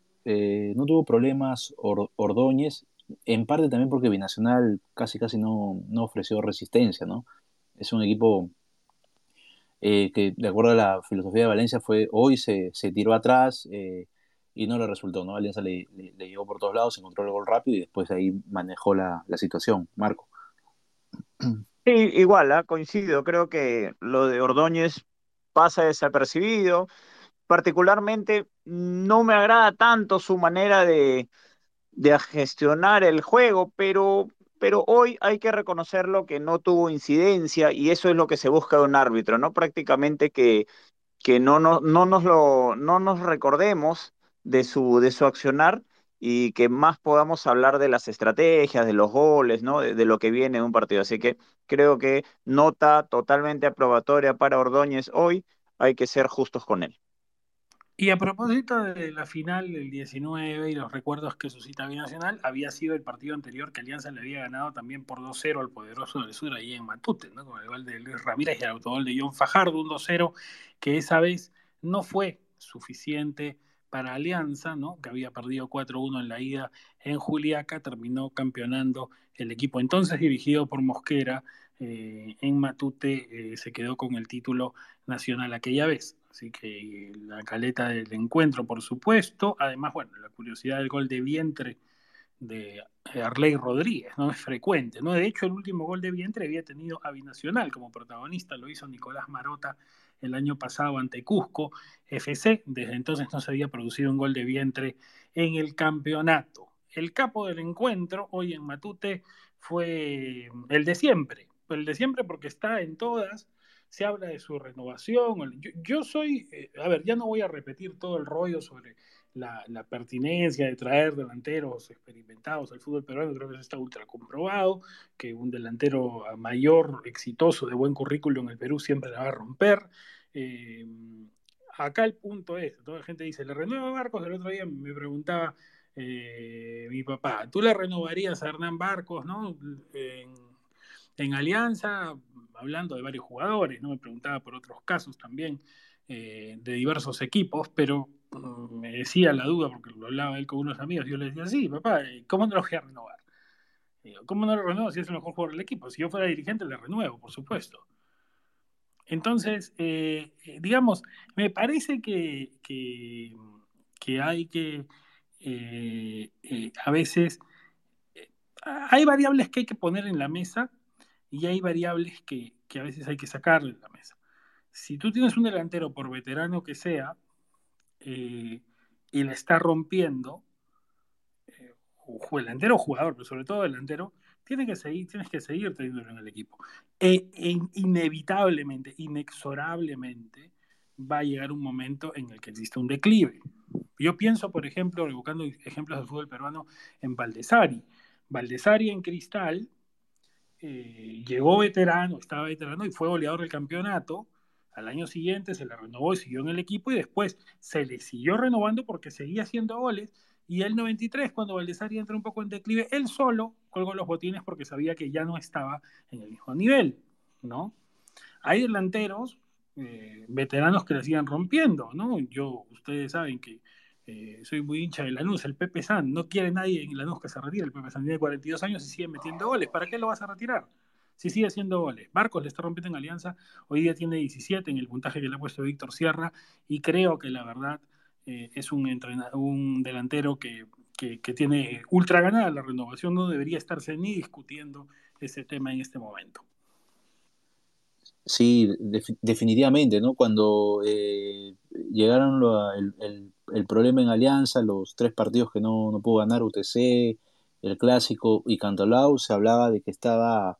no tuvo problemas Ordóñez en parte también porque Binacional casi casi no, ofreció resistencia, ¿no? Es un equipo eh, que, de acuerdo a la filosofía de Valencia, fue hoy se, tiró atrás eh, y no le resultó, ¿no? Alianza le, le, llegó por todos lados, encontró el gol rápido y después ahí manejó la, situación. Marco. Sí, igual, ¿ah? coincido. Creo que lo de Ordóñez pasa desapercibido. Particularmente no me agrada tanto su manera de, de gestionar el juego, pero, pero hoy hay que reconocerlo que no tuvo incidencia y eso es lo que se busca de un árbitro, ¿no? Prácticamente que, que no, no, no, nos lo, no nos recordemos de su, de su accionar y que más podamos hablar de las estrategias, de los goles, ¿no? De, lo que viene de un partido. Así que creo que nota totalmente aprobatoria para Ordóñez hoy, hay que ser justos con él. Y a propósito de la final del 19 y los recuerdos que suscita Binacional, había sido el partido anterior que Alianza le había ganado también por 2-0 al poderoso del sur ahí en Matute, ¿no? con el gol de Luis Ramírez y el autogol de John Fajardo, un 2-0, que esa vez no fue suficiente para Alianza, ¿no? que había perdido 4-1 en la ida en Juliaca, terminó campeonando el equipo entonces dirigido por Mosquera eh, en Matute, eh, se quedó con el título nacional aquella vez. Así que la caleta del encuentro, por supuesto. Además, bueno, la curiosidad del gol de vientre de Arley Rodríguez, ¿no? Es frecuente, ¿no? De hecho, el último gol de vientre había tenido a Binacional como protagonista, lo hizo Nicolás Marota el año pasado ante Cusco FC, desde entonces no se había producido un gol de vientre en el campeonato. El capo del encuentro hoy en Matute fue el de siempre, el de siempre porque está en todas, se habla de su renovación. Yo, soy, eh, a ver, ya no voy a repetir todo el rollo sobre la, pertinencia de traer delanteros experimentados al fútbol peruano, creo que eso está ultra comprobado, que un delantero mayor, exitoso, de buen currículum en el Perú siempre la va a romper. Eh, acá el punto es, toda la gente dice, ¿le renueva Barcos? El otro día me preguntaba eh, mi papá, ¿tú le renovarías a Hernán Barcos, no? En, Alianza, hablando de varios jugadores, ¿no? Me preguntaba por otros casos también eh, de diversos equipos, pero me decía la duda, porque lo hablaba él con unos amigos, yo le decía, sí, papá, eh, ¿cómo no lo voy renovar? ¿Cómo no lo renuevo si es el mejor jugador del equipo? Si yo fuera dirigente, le renuevo, por supuesto. Entonces, eh, digamos, me parece que, que, hay que, a veces, hay variables que hay que poner en la mesa y hay variables que, que a veces hay que sacar de la mesa. Si tú tienes un delantero, por veterano que sea, y le está rompiendo, eh, delantero o jugador, pero sobre todo delantero, tienes que seguir, tienes que seguir teniéndolo en el equipo. E, e, inevitablemente, inexorablemente, va a llegar un momento en el que existe un declive. Yo pienso, por ejemplo, buscando ejemplos del fútbol peruano, en Valdesari. Valdesari en Cristal eh, llegó veterano, estaba veterano y fue goleador del campeonato. Al año siguiente se le renovó y siguió en el equipo y después se le siguió renovando porque seguía haciendo goles. Y el 93, cuando Valdesari entra un poco en declive, él solo colgó los botines porque sabía que ya no estaba en el mismo nivel, ¿no? Hay delanteros, eh, veteranos que le siguen rompiendo, ¿no? Yo, ustedes saben que eh, soy muy hincha de Lanús, el Pepe San, no quiere nadie en Lanús que se retire, el Pepe San tiene 42 años y sigue metiendo goles, ¿para qué lo vas a retirar? Si sigue haciendo goles. Barcos le está rompiendo en Alianza, hoy día tiene 17 en el puntaje que le ha puesto Víctor Sierra y creo que la verdad eh, es un, un delantero que, tiene ultra ganada la renovación, no debería estarse ni discutiendo ese tema en este momento. Sí, definitivamente, ¿no? Cuando eh, llegaron el, el, problema en Alianza, los tres partidos que no, no pudo ganar UTC, el Clásico y Cantolao, se hablaba de que estaba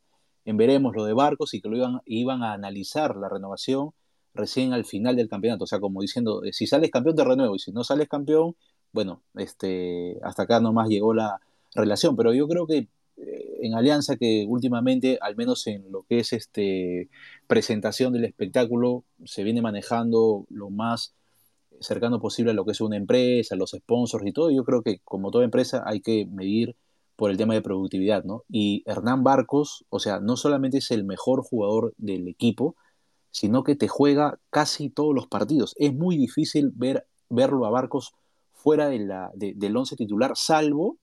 en veremos lo de Barcos y que lo iban, iban a analizar la renovación recién al final del campeonato, o sea, como diciendo, eh, si sales campeón te renuevo y si no sales campeón, bueno, este, hasta acá nomás llegó la relación, pero yo creo que eh, en Alianza que últimamente, al menos en lo que es este presentación del espectáculo, se viene manejando lo más cercano posible a lo que es una empresa, los sponsors y todo. Yo creo que como toda empresa hay que medir por el tema de productividad, ¿no? Y Hernán Barcos, o sea, no solamente es el mejor jugador del equipo, sino que te juega casi todos los partidos. Es muy difícil ver, verlo a Barcos fuera del once titular, salvo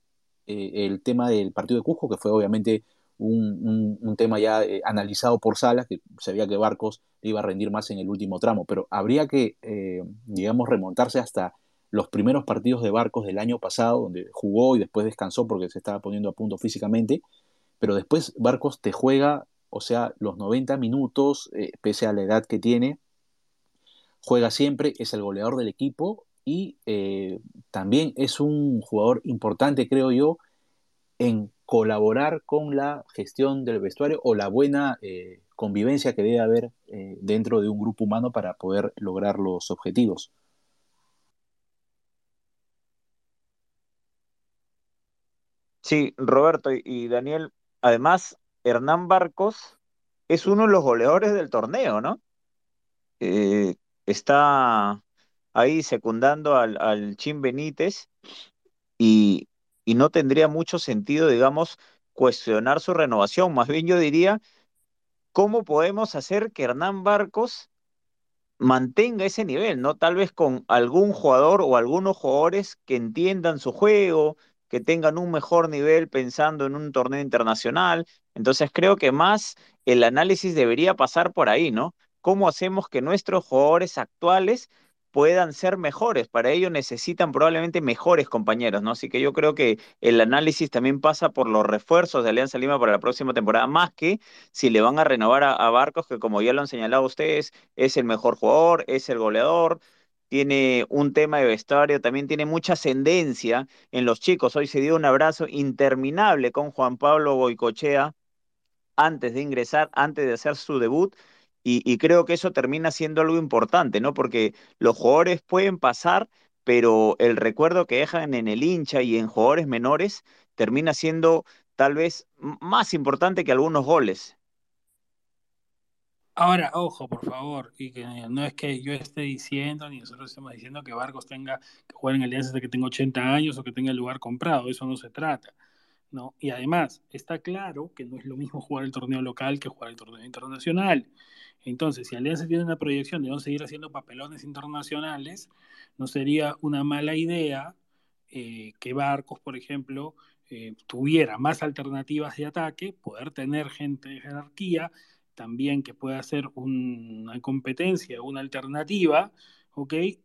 eh, el tema del partido de Cusco, que fue obviamente un, tema ya eh, analizado por Salas, que se veía que Barcos iba a rendir más en el último tramo, pero habría que, eh, digamos, remontarse hasta los primeros partidos de Barcos del año pasado, donde jugó y después descansó porque se estaba poniendo a punto físicamente, pero después Barcos te juega, o sea, los 90 minutos, pese a la edad que tiene, juega siempre, es el goleador del equipo y eh, también es un jugador importante, creo yo, en colaborar con la gestión del vestuario o la buena eh, convivencia que debe haber eh, dentro de un grupo humano para poder lograr los objetivos. Sí, Roberto y Daniel, además, Hernán Barcos es uno de los goleadores del torneo, ¿no? está ahí secundando al, al Chin Benítez y, no tendría mucho sentido, digamos, cuestionar su renovación. Más bien yo diría, ¿cómo podemos hacer que Hernán Barcos mantenga ese nivel, ¿no? Tal vez con algún jugador o algunos jugadores que entiendan su juego, que tengan un mejor nivel pensando en un torneo internacional. Entonces creo que más el análisis debería pasar por ahí, ¿no? cómo hacemos que nuestros jugadores actuales puedan ser mejores. Para ello necesitan probablemente mejores compañeros, ¿no? Así que yo creo que el análisis también pasa por los refuerzos de Alianza Lima para la próxima temporada, más que si le van a renovar a, Barcos, que como ya lo han señalado ustedes, es el mejor jugador, es el goleador, tiene un tema de vestuario, también tiene mucha ascendencia en los chicos. Hoy se dio un abrazo interminable con Juan Pablo Boicochea antes de ingresar, antes de hacer su debut. Y, creo que eso termina siendo algo importante, ¿no? Porque los jugadores pueden pasar, pero el recuerdo que dejan en el hincha y en jugadores menores termina siendo tal vez más importante que algunos goles. Ahora, ojo, por favor, y que no es que yo esté diciendo, ni nosotros estemos diciendo que Barcos tenga que jugar en Alianza de que tenga 80 años o que tenga el lugar comprado, eso no se trata. ¿no? Y además, está claro que no es lo mismo jugar el torneo local que jugar el torneo internacional. Entonces, si Alianza tiene una proyección de no seguir haciendo papelones internacionales, no sería una mala idea eh, que Barcos, por ejemplo, eh, tuviera más alternativas de ataque, poder tener gente de jerarquía, también que pueda hacer una competencia, una alternativa.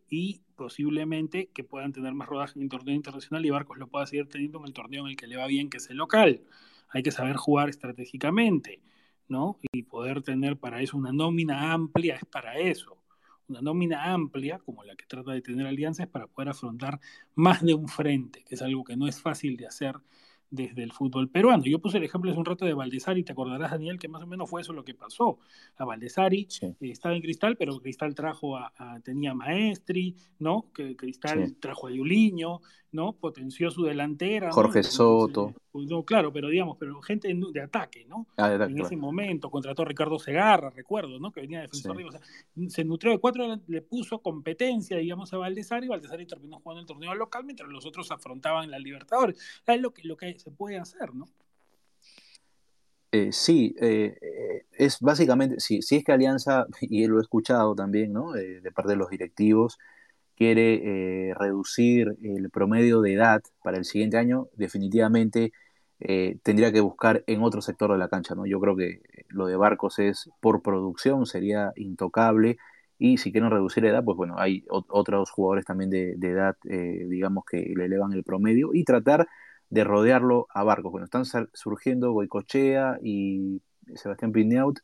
Y posiblemente que puedan tener más rodaje en el torneo internacional y Barcos lo pueda seguir teniendo en el torneo en el que le va bien, que es el local. Hay que saber jugar estratégicamente. ¿no? Y poder tener para eso una nómina amplia es para eso. Una nómina amplia, como la que trata de tener Alianza, es para poder afrontar más de un frente, que es algo que no es fácil de hacer desde el fútbol peruano. Yo puse el ejemplo hace un rato de Valdesari, te acordarás, Daniel, que más o menos fue eso lo que pasó. A Valdesari eh, estaba en Cristal, pero Cristal trajo a, tenía Maestri, ¿no? Que Cristal trajo a Yuliño, ¿no? Potenció su delantera. Jorge Soto. Pues, no, claro, pero digamos, pero gente de ataque, ¿no? Ah, en ese momento contrató a Ricardo Segarra, recuerdo, ¿no? Que venía de defensor o sea, se nutrió de cuatro, le puso competencia, digamos, a Valdesari, Valdesari terminó jugando el torneo local mientras los otros afrontaban la Libertadores. Es lo que, lo que se puede hacer, ¿no? Eh, sí, eh, eh, es básicamente, si, si es que Alianza, y lo he escuchado también, ¿no? de parte de los directivos, quiere eh, reducir el promedio de edad para el siguiente año, definitivamente eh, tendría que buscar en otro sector de la cancha. ¿no? Yo creo que lo de Barcos es por producción, sería intocable. Y si quieren reducir edad, pues bueno, hay otros jugadores también de, edad, eh, digamos, que le elevan el promedio y tratar de rodearlo a Barcos. Bueno, están surgiendo Goicochea y Sebastián Pineaut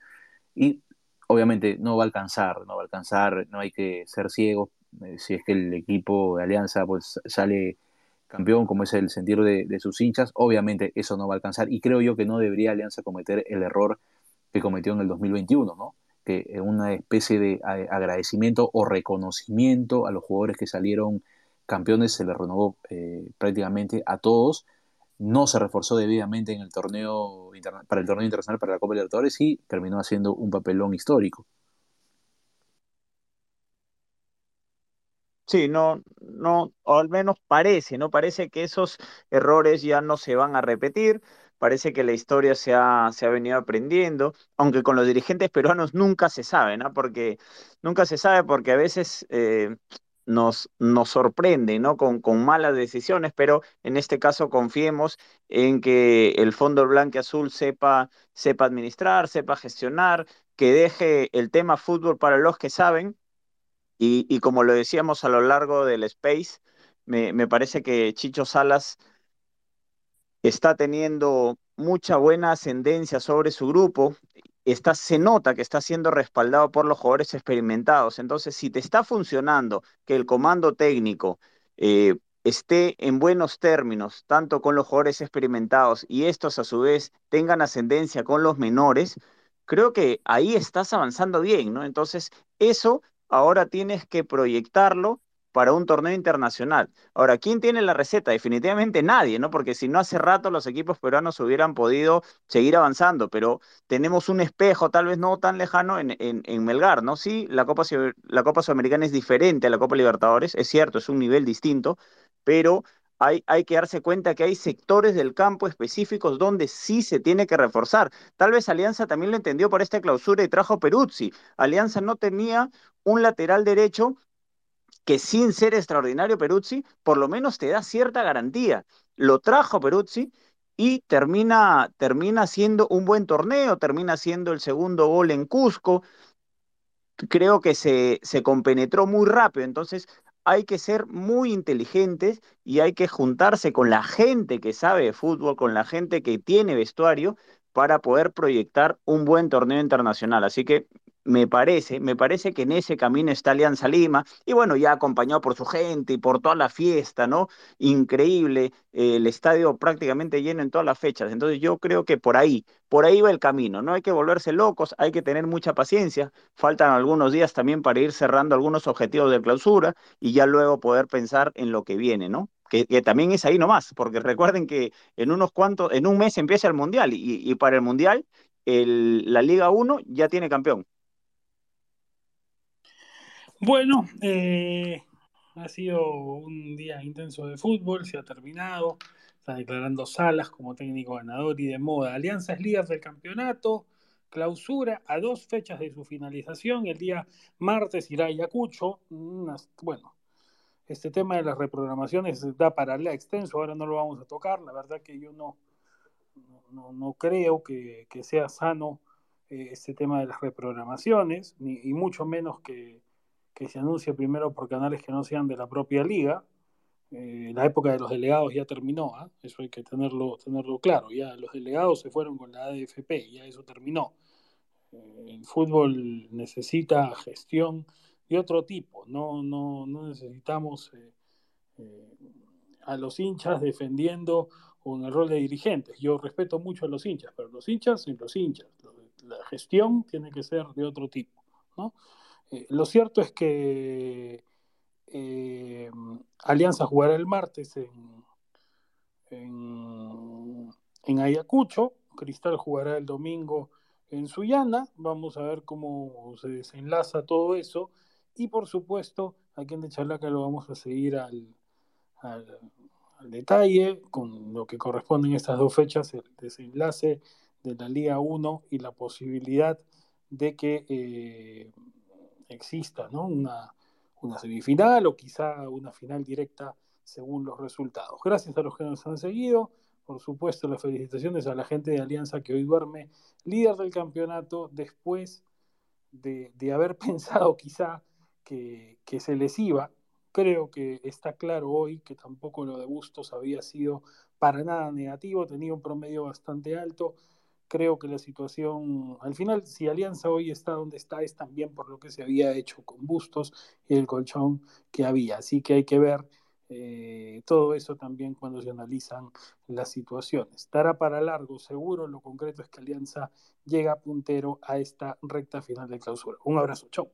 y obviamente no va a alcanzar, no va a alcanzar, no hay que ser ciegos eh, si es que el equipo de Alianza pues sale campeón, como es el sentir de, sus hinchas, obviamente eso no va a alcanzar y creo yo que no debería Alianza cometer el error que cometió en el 2021, ¿no? que en una especie de agradecimiento o reconocimiento a los jugadores que salieron campeones se les renovó eh, prácticamente a todos, no se reforzó debidamente en el torneo para el torneo internacional para la Copa Libertadores y terminó haciendo un papelón histórico. Sí, no, no, o al menos parece, ¿no? Parece que esos errores ya no se van a repetir, parece que la historia se ha, se ha venido aprendiendo, aunque con los dirigentes peruanos nunca se sabe, ¿no? Porque nunca se sabe porque a veces eh, nos, nos sorprende, ¿no? Con, con malas decisiones, pero en este caso confiemos en que el Fondo Blanque Azul sepa, sepa administrar, sepa gestionar, que deje el tema fútbol para los que saben y, como lo decíamos a lo largo del Space, me, me parece que Chicho Salas está teniendo mucha buena ascendencia sobre su grupo, está, se nota que está siendo respaldado por los jugadores experimentados. Entonces, si te está funcionando que el comando técnico eh, esté en buenos términos, tanto con los jugadores experimentados y estos a su vez tengan ascendencia con los menores, creo que ahí estás avanzando bien, ¿no? Entonces, eso ahora tienes que proyectarlo para un torneo internacional. Ahora, ¿quién tiene la receta? Definitivamente nadie, ¿no? Porque si no hace rato los equipos peruanos hubieran podido seguir avanzando, pero tenemos un espejo tal vez no tan lejano en, en, Melgar, ¿no? Sí, la Copa, la Copa Sudamericana es diferente a la Copa Libertadores, es cierto, es un nivel distinto, pero hay, hay, que darse cuenta que hay sectores del campo específicos donde sí se tiene que reforzar. Tal vez Alianza también lo entendió por esta clausura y trajo Peruzzi. Alianza no tenía un lateral derecho que sin ser extraordinario Peruzzi, por lo menos te da cierta garantía. Lo trajo Peruzzi y termina, termina siendo un buen torneo, termina siendo el segundo gol en Cusco. creo que se, se compenetró muy rápido. Entonces, hay que ser muy inteligentes y hay que juntarse con la gente que sabe de fútbol, con la gente que tiene vestuario para poder proyectar un buen torneo internacional. Así que me parece, me parece que en ese camino está Alianza Lima, y bueno, ya acompañado por su gente y por toda la fiesta, ¿no? Increíble, eh, el estadio prácticamente lleno en todas las fechas, entonces yo creo que por ahí, por ahí va el camino, no hay que volverse locos, hay que tener mucha paciencia, faltan algunos días también para ir cerrando algunos objetivos de clausura y ya luego poder pensar en lo que viene, ¿no? Que, también es ahí nomás, porque recuerden que en unos cuantos, en un mes empieza el Mundial y, para el Mundial la Liga 1 ya tiene campeón. Bueno, eh, ha sido un día intenso de fútbol, se ha terminado. Está declarando Salas como técnico ganador y de moda. Alianza es líder del campeonato. Clausura a dos fechas de su finalización. El día martes irá a Ayacucho. bueno, este tema de las reprogramaciones da para extenso. Ahora no lo vamos a tocar. La verdad que yo no, no, creo que, sea sano eh, este tema de las reprogramaciones, ni, y mucho menos que que se anuncie primero por canales que no sean de la propia liga. Eh, la época de los delegados ya terminó, ¿ah? eso hay que tenerlo, tenerlo claro. Ya los delegados se fueron con la ADFP, ya eso terminó. Eh, el fútbol necesita gestión de otro tipo, no, no, no necesitamos eh, a los hinchas defendiendo con el rol de dirigentes. Yo respeto mucho a los hinchas, pero los hinchas son los hinchas. La gestión tiene que ser de otro tipo, ¿no? Eh, lo cierto es que eh, Alianza jugará el martes en, Ayacucho, Cristal jugará el domingo en Sullana, vamos a ver cómo se desenlaza todo eso. Y por supuesto aquí en De Chalaca lo vamos a seguir al, al, detalle con lo que corresponden estas dos fechas, el desenlace de la Liga 1 y la posibilidad de que eh, exista ¿no? una, una semifinal o quizá una final directa según los resultados. Gracias a los que nos han seguido. Por supuesto, las felicitaciones a la gente de Alianza que hoy duerme líder del campeonato después de, haber pensado quizá que, que, se les iba. Creo que está claro hoy que tampoco lo de Bustos había sido para nada negativo, tenía un promedio bastante alto creo que la situación, al final, si Alianza hoy está donde está, es también por lo que se había hecho con Bustos y el colchón que había. Así que hay que ver eh, todo eso también cuando se analizan las situaciones. Estará para largo, seguro. Lo concreto es que Alianza llega puntero a esta recta final de clausura. Un abrazo, chau.